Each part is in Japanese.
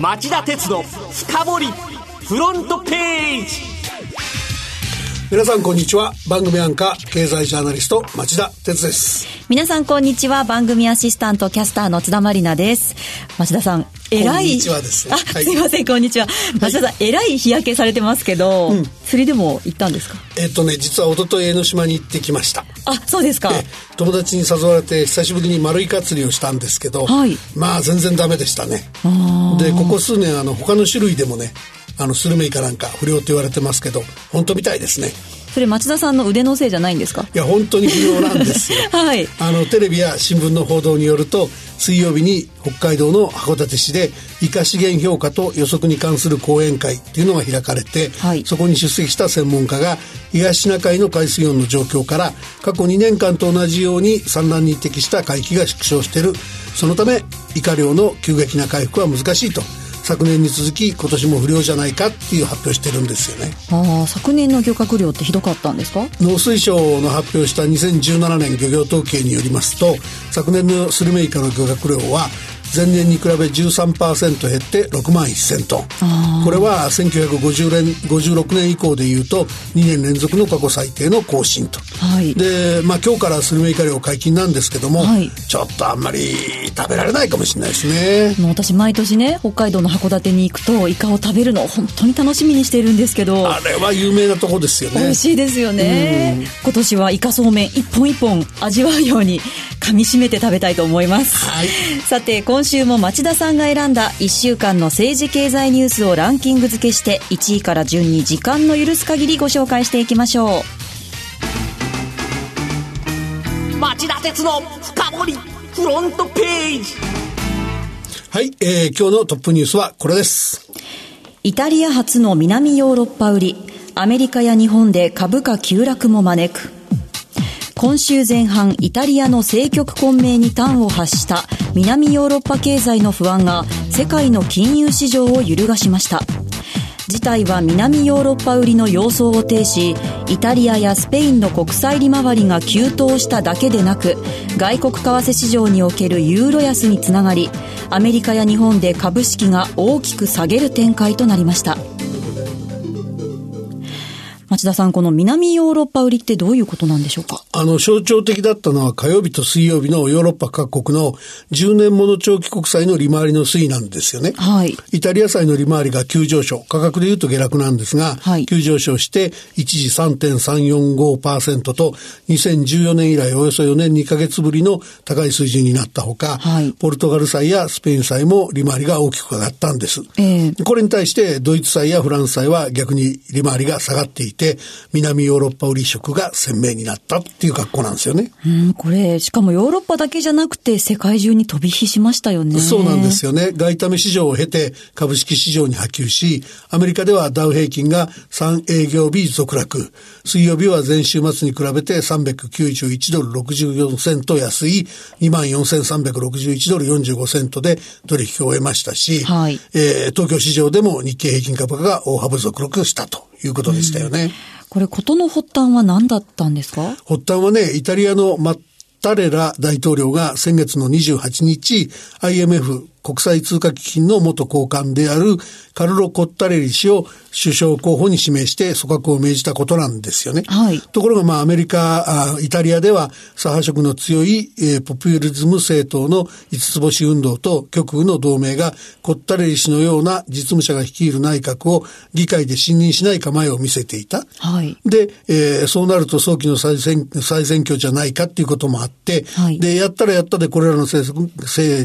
町田鉄の深掘りフロントページ。皆さんこんにちは。番組アンカー経済ジャーナリスト町田鉄です。皆さんこんにちは。番組アシスタントキャスターの津田まりなです。町田さんえらい。こんにちはです。あ、はい、すいません、こんにちは。町田さん、えらい日焼けされてますけど、うん、釣りでも行ったんですか？えっとね、実は一昨日江ノ島に行ってきました。あ、そうですか。友達に誘われて久しぶりに丸イカ釣りをしたんですけど、はい、まあ全然ダメでしたね。で、ここ数年、あの、他の種類でもね、あの、スルメイカなんか不良って言われてますけど、本当みたいですね。それ町田さんの腕のせいじゃないんですか？いや本当に不要なんですよ。はい。あのテレビや新聞の報道によると水曜日に北海道の函館市でイカ資源評価と予測に関する講演会っていうのが開かれて、はい、そこに出席した専門家が東シナ海の海水温の状況から過去2年間と同じように産卵に適した海域が縮小している。そのためイカ漁の急激な回復は難しいと昨年に続き今年も不良じゃないかっていう発表してるんですよね。ああ昨年の漁獲量ってひどかったんですか？農水省の発表した2017年漁業統計によりますと昨年のスルメイカの漁獲量は前年に比べ13%減って6万1000トン。これは1956年 ,56 年以降でいうと2年連続の過去最低の更新と、はい、で、まあ、今日からスルメイカ漁解禁なんですけども、はい、ちょっとあんまり食べられないかもしれないですね。私毎年ね北海道の函館に行くとイカを食べるのを本当に楽しみにしてるんですけどあれは有名なとこですよね。美味しいですよね。今年はイカそうめん一本一本味わうように噛み締めて食べたいと思います、はい、さて今週も町田さんが選んだ1週間の政治経済ニュースをランキング付けして1位から順に時間の許す限りご紹介していきましょう。町田鉄の深掘りフロントページ。はい、えー、今日のトップニュースはこれです。イタリア発の南ヨーロッパ売り。アメリカや日本で株価急落も招く今週前半、イタリアの政局混迷に端を発した南ヨーロッパ経済の不安が世界の金融市場を揺るがしました。事態は南ヨーロッパ売りの様相を呈し、イタリアやスペインの国債利回りが急騰しただけでなく、外国為替市場におけるユーロ安につながり、アメリカや日本で株式が大きく下げる展開となりました。町田さん、この南ヨーロッパ売りってどういうことなんでしょうか？あの、象徴的だったのは火曜日と水曜日のヨーロッパ各国の10年もの長期国債の利回りの推移なんですよね。はい。イタリア債の利回りが急上昇。価格で言うと下落なんですが、はい、急上昇して一時3.345%と2014年以来およそ4年2ヶ月ぶりの高い水準になったほか、はい、ポルトガル債やスペイン債も利回りが大きく上がったんです。えー、これに対してドイツ債やフランス債は逆に利回りが下がっていて、て、南ヨーロッパ売り色が鮮明になったっていう格好なんですよね。うん、これ、しかもヨーロッパだけじゃなくて世界中に飛び火しましたよね。そうなんですよね。外為市場を経て株式市場に波及し、アメリカではダウ平均が3営業日続落。水曜日は前週末に比べて391ドル64セント安い24,361ドル45セントで取引を終えましたし、はい、えー、東京市場でも日経平均株価が大幅続落したということでしたよね。これ、事の発端は何だったんですか？発端はね、イタリアのマッタレラ大統領が先月の28日、IMF 国際通貨基金の元高官であるカルロ・コッタレリ氏を首相候補に指名して組閣を命じたことなんですよね。はい、ところがまあアメリカ、あイタリアでは左派色の強い、えー、ポピュリズム政党の五つ星運動と極右の同盟がコッタレリ氏のような実務者が率いる内閣を議会で信任しない構えを見せていた。はい、で、えー、そうなると早期の再選再選挙じゃないかっていうこともあって、はい、で、やったらやったでこれらの勢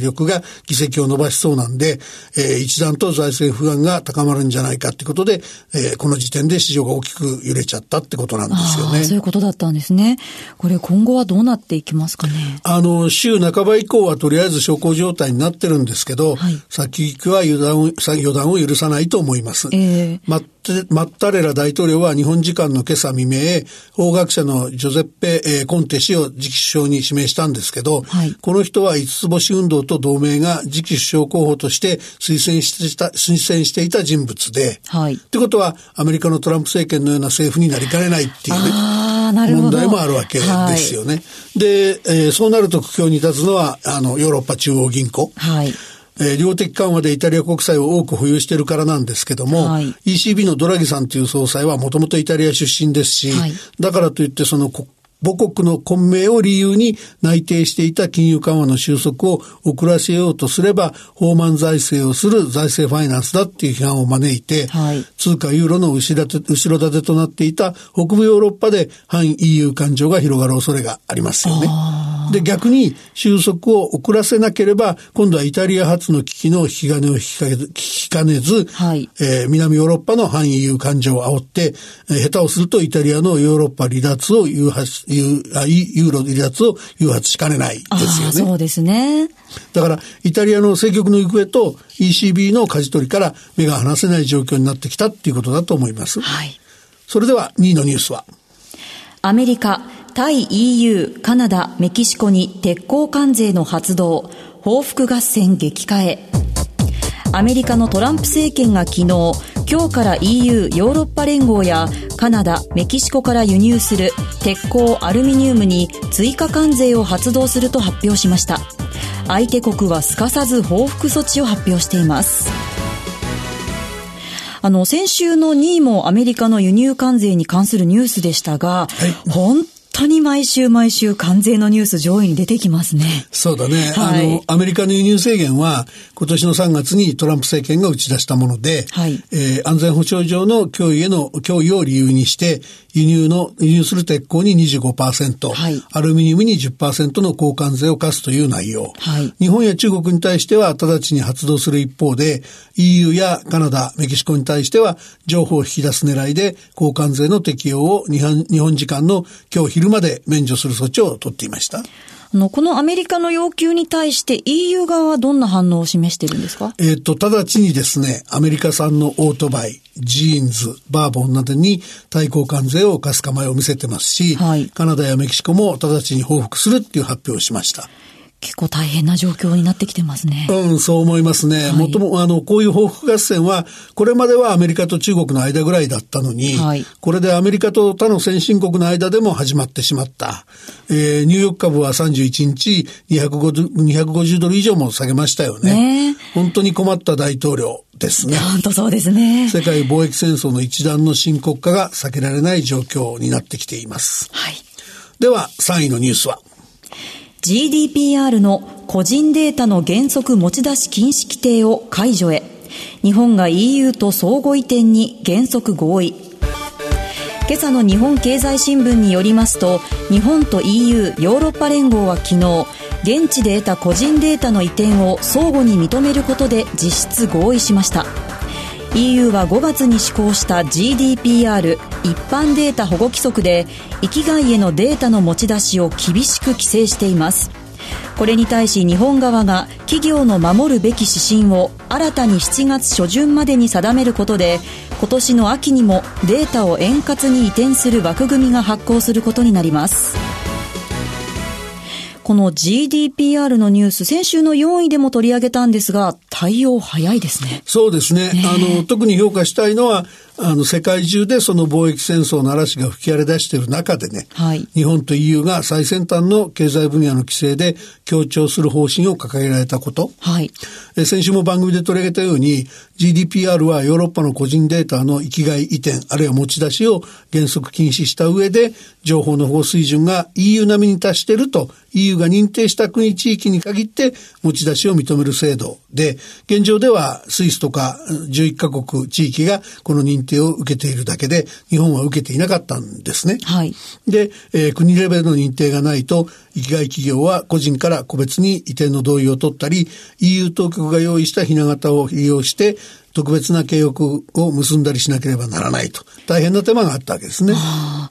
力が議席を伸ばしそうなんで、えー、一段と財政不安が高まるんじゃないかってことで、えー、この時点で市場が大きく揺れちゃったってことなんですよね。そういうことだったんですね。これ今後はどうなっていきますかね？あの、週半ば以降はとりあえず小康状態になってるんですけど、はい、先行きは油断を、予断を許さないと思います。えー、マッタレラ大統領は日本時間の今朝未明、法学者のジョゼッペ・えー、コンテ氏を次期首相に指名したんですけど、はい、この人は五つ星運動と同盟が次期首相候補として推薦してた、推薦していた人物で、はい。ってことは、アメリカのトランプ政権のような政府になりかねないっていうね、問題もあるわけですよね。はい、で、えー、そうなると苦境に立つのは、あの、ヨーロッパ中央銀行。はい。えー、量的緩和でイタリア国債を多く保有しているからなんですけども、はい、ECB のドラギさんという総裁はもともとイタリア出身ですし、はい、だからといってその母国の混迷を理由に内定していた金融緩和の収束を遅らせようとすれば、放満財政をする財政ファイナンスだっていう批判を招いて、はい、通貨ユーロの後ろ盾となっていた北部ヨーロッパで反 EU 感情が広がる恐れがありますよね。で、逆に収束を遅らせなければ、今度はイタリア発の危機の引き金を引きかねず、はい、えー、南ヨーロッパの反 EU 感情を煽って、えー、下手をするとイタリアのヨーロッパ離脱を誘発、ユーロ離脱を誘発しかねないですよね。そうですね。だから、イタリアの政局の行方と ECB の舵取りから目が離せない状況になってきたっていうことだと思います。はい。それでは2位のニュースはアメリカ、対 EU、カナダ、メキシコに鉄鋼関税の発動、報復合戦激化へ。アメリカのトランプ政権が昨日、今日から EU ヨーロッパ連合やカナダ、メキシコから輸入する鉄鋼、アルミニウムに追加関税を発動すると発表しました。相手国はすかさず報復措置を発表しています。あの、先週の2位もアメリカの輸入関税に関するニュースでしたが、はい、本当に毎週毎週関税のニュース上位に出てきますね。そうだね。はい、あの、アメリカの輸入制限は今年の3月にトランプ政権が打ち出したもので、はい、えー、安全保障上の脅威への脅威を理由にして、輸入の、輸入する鉄鋼に25%、はい、アルミニウムに10%の交換税を課すという内容、はい、日本や中国に対しては直ちに発動する一方で、EU やカナダ、メキシコに対しては情報を引き出す狙いで高関税の適用を日本日本時間の今日昼まで免除する措置を取っていました。あの、このアメリカの要求に対して EU 側はどんな反応を示してるんですか？えっ、と、直ちにですね、アメリカ産のオートバイ、ジーンズ、バーボンなどに対抗関税を課す構えを見せてますし、はい、カナダやメキシコも直ちに報復するっていう発表をしました。結構大変な状況になってきてますね。うん、そう思いますね。はい、もとも、あの、こういう報復合戦は、これまではアメリカと中国の間ぐらいだったのに、はい、これでアメリカと他の先進国の間でも始まってしまった。えー、ニューヨーク株は31日250、250ドル以上も下げましたよね。ね本当に困った大統領ですね。本当そうですね。世界貿易戦争の一段の深刻化が避けられない状況になってきています。はい。では、3位のニュースは GDPR の個人データの原則持ち出し禁止規定を解除へ。日本が EU と相互移転に原則合意。今朝の日本経済新聞によりますと日本と EU ヨーロッパ連合は昨日現地で得た個人データの移転を相互に認めることで実質合意しました。EU は5月に施行した GDPR 一般データ保護規則で域外へのデータの持ち出しを厳しく規制しています。これに対し日本側が企業の守るべき指針を新たに7月初旬までに定めることで今年の秋にもデータを円滑に移転する枠組みが発行することになります。この GDPR のニュース、先週の4位でも取り上げたんですが、対応早いですね。そうですね。ねあの、特に評価したいのは、あの、世界中でその貿易戦争の嵐が吹き荒れ出している中でね、はい、日本と EU が最先端の経済分野の規制で強調する方針を掲げられたこと。はい、え先週も番組で取り上げたように、GDPR はヨーロッパの個人データの域外移転、あるいは持ち出しを原則禁止した上で、情報の保護水準が EU 並みに達していると EU が認定した国地域に限って持ち出しを認める制度で、現状ではスイスとか11カ国地域がこの認定を受けているだけで、日本は受けていなかったんですね。はい。で、えー、国レベルの認定がないと、域外企業は個人から個別に移転の同意を取ったり、EU 当局が用意したひな形を利用して、特別な契約を結んだりしなければならないと。大変な手間があったわけですね。あ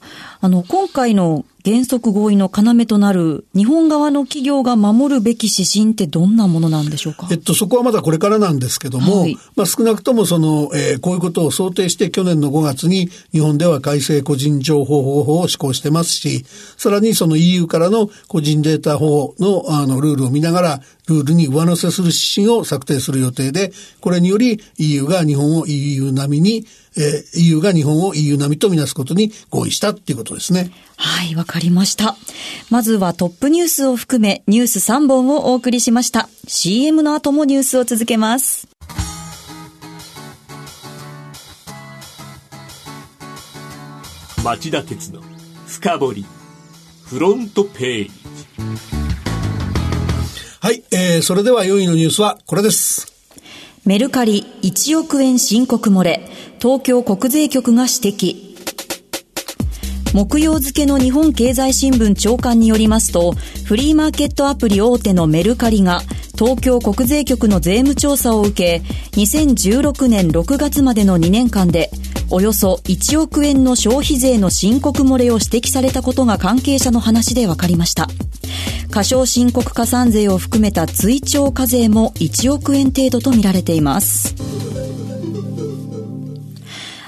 の、今回の原則合意の要となる日本側の企業が守るべき指針ってどんなものなんでしょうか？えっと、そこはまだこれからなんですけども、はい、まあ少なくともその、えー、こういうことを想定して去年の5月に日本では改正個人情報保護法を施行してますし、さらにその EU からの個人データ保護のあのルールを見ながらルールに上乗せする指針を策定する予定で、これにより EU が日本を EU 並みに、えー、EU が日本を EU 並みとみなすことに合意したっていうことですね。はい、わかりました。まずはトップニュースを含めニュース3本をお送りしました。CM の後もニュースを続けます。町田鉄の深掘りフロントページはい、えー、それでは4位のニュースはこれです。メルカリ1億円申告漏れ、東京国税局が指摘。木曜付の日本経済新聞長官によりますと、フリーマーケットアプリ大手のメルカリが、東京国税局の税務調査を受け、2016年6月までの2年間で、およそ1億円の消費税の申告漏れを指摘されたことが関係者の話で分かりました。過少申告加算税を含めた追徴課税も1億円程度とみられています。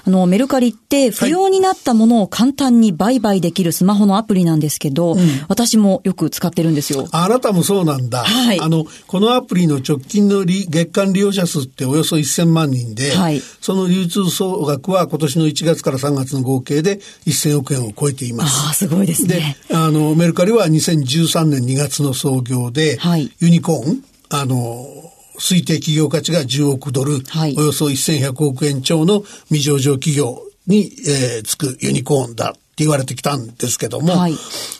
あの、メルカリって不要になったものを簡単に売買できるスマホのアプリなんですけど、うん、私もよく使ってるんですよ。あなたもそうなんだ。はい。あの、このアプリの直近の月間利用者数っておよそ1000万人で、はい、その流通総額は今年の1月から3月の合計で1000億円を超えています。ああ、すごいですね。で、あの、メルカリは2013年2月の創業で、はい、ユニコーン、あの、推定企業価値が10億ドル、はい、およそ1100億円超の未上場企業に、えー、つくユニコーンだ言われてきたんですけども、はい、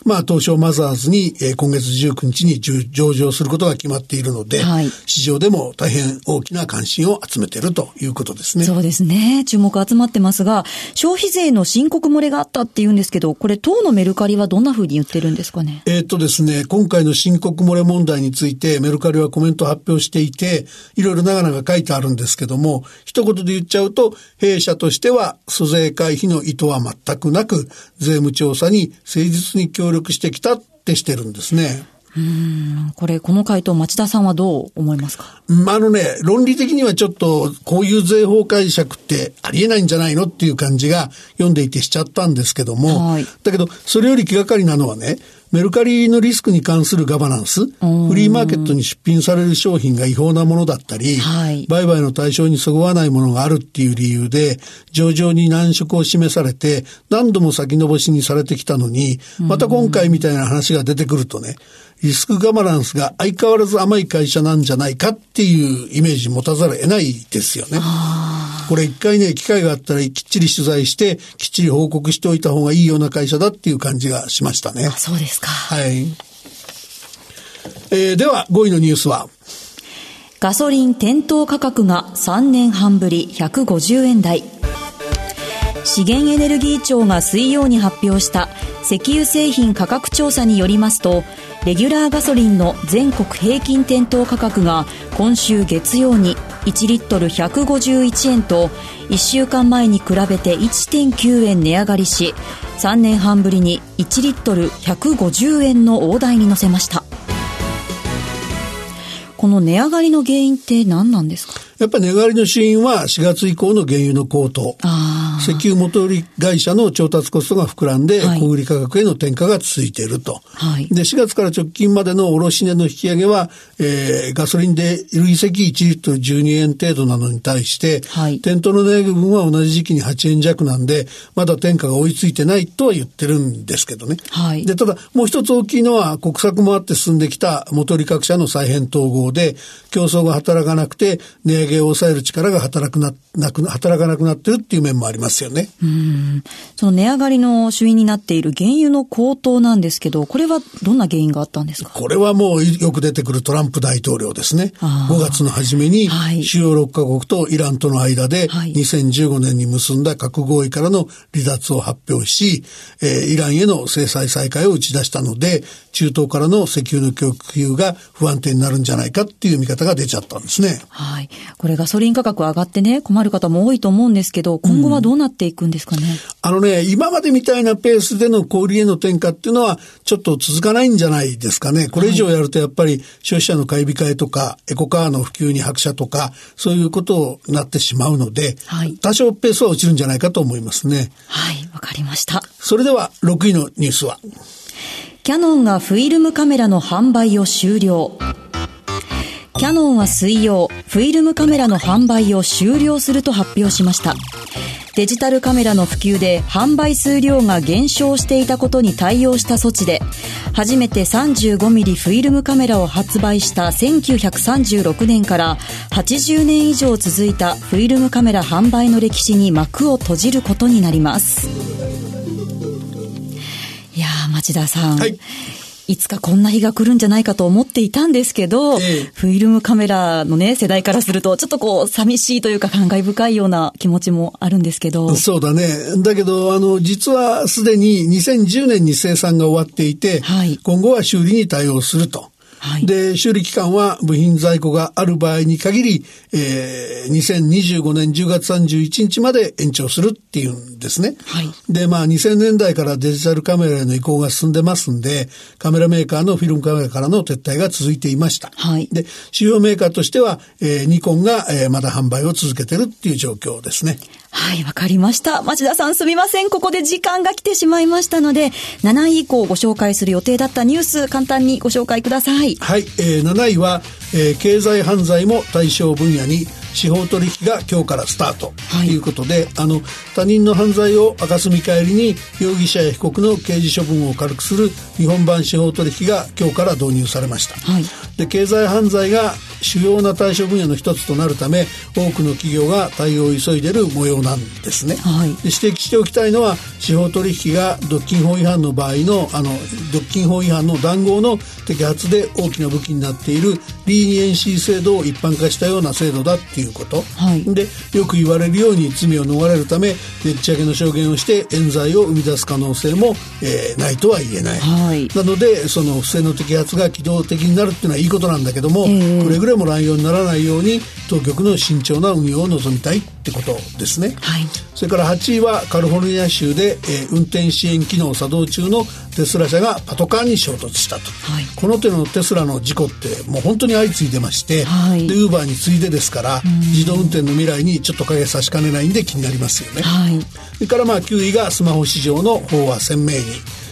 まあ東証マザーズに、えー、今月19日に上場することが決まっているので、はい、市場でも大変大きな関心を集めているということですね。そうですね。注目集まってますが、消費税の申告漏れがあったっていうんですけど、これ当のメルカリはどんなふうに言ってるんですかね？えー、っとですね、今回の申告漏れ問題についてメルカリはコメントを発表していて、いろいろ長々書いてあるんですけども、一言で言っちゃうと、弊社としては租税回避の意図は全くなく、税務調査に誠実に協力してきたってしてるんですね。うん、これ、この回答、町田さんはどう思いますか？あのね、論理的にはちょっと、こういう税法解釈ってありえないんじゃないのっていう感じが読んでいてしちゃったんですけども、はい、だけど、それより気がかりなのはね、メルカリのリスクに関するガバナンス、フリーマーケットに出品される商品が違法なものだったり、はい、売買の対象にそぐわないものがあるっていう理由で、上場に難色を示されて、何度も先延ばしにされてきたのに、また今回みたいな話が出てくるとね、リスクガバナンスが相変わらず甘い会社なんじゃないかっていうイメージ持たざるを得ないですよね。これ一回ね、機会があったらきっちり取材して、きっちり報告しておいた方がいいような会社だっていう感じがしましたね。そうですか。はい。えー、では、5位のニュースはガソリン店頭価格が3年半ぶり150円台。資源エネルギー庁が水曜に発表した石油製品価格調査によりますと、レギュラーガソリンの全国平均店頭価格が今週月曜に1リットル151円と1週間前に比べて1.9円値上がりし3年半ぶりに1リットル150円の大台に乗せました。この値上がりの原因って何なんですか？やっぱり値上がりの主因は4月以降の原油の高騰。石油元売り会社の調達コストが膨らんで、小売価格への転嫁が続いていると。はい、で、4月から直近までの卸値の引き上げは、えー、ガソリンで累積1リットル12円程度なのに対して、はい、店頭の値上げ分は同じ時期に8円弱なんで、まだ転嫁が追いついてないとは言ってるんですけどね。はい、で、ただ、もう一つ大きいのは、国策もあって進んできた元売り各社の再編統合で、競争が働かなくて、値上げを抑える力が働くな、なく、働かなくなってるっていう面もありますよね。うん。その値上がりの主因になっている原油の高騰なんですけど、これはどんな原因があったんですか？これはもうよく出てくるトランプ大統領ですね。5月の初めに、主要6カ国とイランとの間で、2015年に結んだ核合意からの離脱を発表し、えー、イランへの制裁再開を打ち出したので、中東からの石油の供給が不安定になるんじゃないかっていう見方が出ちゃったんですね。はい。これガソリン価格上がってね、困る方も多いと思うんですけど、今後はどうなっていくんですかね？うん、あのね、今までみたいなペースでの小売への転嫁っていうのは、ちょっと続かないんじゃないですかね。これ以上やるとやっぱり消費者の買い控えとか、エコカーの普及に拍車とか、そういうことになってしまうので、はい、多少ペースは落ちるんじゃないかと思いますね。はい、わかりました。それでは6位のニュースは？キャノンがフィルムカメラの販売を終了。キャノンは水曜、フィルムカメラの販売を終了すると発表しました。デジタルカメラの普及で販売数量が減少していたことに対応した措置で、初めて 35mm フィルムカメラを発売した1936年から80年以上続いたフィルムカメラ販売の歴史に幕を閉じることになります。いやー、町田さん。はいいつかこんな日が来るんじゃないかと思っていたんですけど、ええ、フィルムカメラのね、世代からすると、ちょっとこう、寂しいというか感慨深いような気持ちもあるんですけど。そうだね。だけど、あの、実はすでに2010年に生産が終わっていて、はい、今後は修理に対応すると。はい、で、修理期間は部品在庫がある場合に限り、えー、2025年10月31日まで延長するっていうんですね。はい、で、まあ2000年代からデジタルカメラへの移行が進んでますんで、カメラメーカーのフィルムカメラからの撤退が続いていました。はい、で、主要メーカーとしては、えー、ニコンが、えー、まだ販売を続けてるっていう状況ですね。はい、わかりました。町田さんすみません。ここで時間が来てしまいましたので、7位以降ご紹介する予定だったニュース、簡単にご紹介ください。はい、えー、7位は、えー、経済犯罪も対象分野に司法取引が今日からスタート。とい。うことで、はい、あの他人の犯罪を明かす見返りに容疑者や被告の刑事処分を軽くする日本版司法取引が今日から導入されました、はい、で経済犯罪が主要な対処分野の一つとなるため多くの企業が対応を急いでいる模様なんですね、はい、で指摘しておきたいのは司法取引が独禁法違反の場合のあの独禁法違反の談合の摘発で大きな武器になっているリーニエンシー制度を一般化したような制度だっていうこと、はい、でよく言われるように罪を逃れるためでっち上げの証言をして冤罪を生み出す可能性も、えー、ないとは言えない、はい、なのでその不正の摘発が機動的になるっていうのはいいことなんだけども、えー、くれぐれも乱用にならないように当局の慎重な運用を望みたいってことですね、はい、それから8位はカリフォルニア州で、えー、運転支援機能作動中のテスラ車がパトカーに衝突したと、はい、この手のテスラの事故ってもう本当に相次いでまして、はい、でウーバーに次いでですから自動運転の未来にちょっと影差しかねないんで気になりますよね、はい、それからまあ9位がスマホ市場の方は鮮明に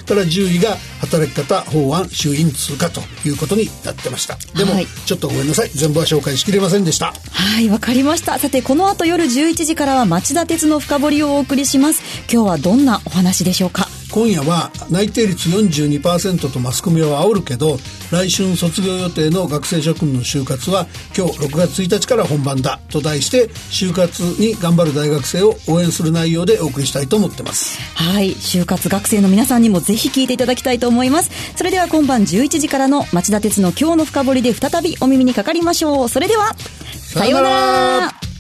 から10位が働き方法案衆院通過ということになってました。でも、はい、ちょっとごめんなさい。全部は紹介しきれませんでした。はいわかりました。さてこの後夜11時からは町田鉄の深掘りをお送りします。今日はどんなお話でしょうか？今夜は内定率42%とマスコミは煽るけど来春卒業予定の学生諸君の就活は今日6月1日から本番だと題して就活に頑張る大学生を応援する内容でお送りしたいと思ってます。はい就活学生の皆さんにもぜひ聞いていただきたいと思います。それでは今晩11時からの町田鉄の今日の深掘りで再びお耳にかかりましょう。それではさようなら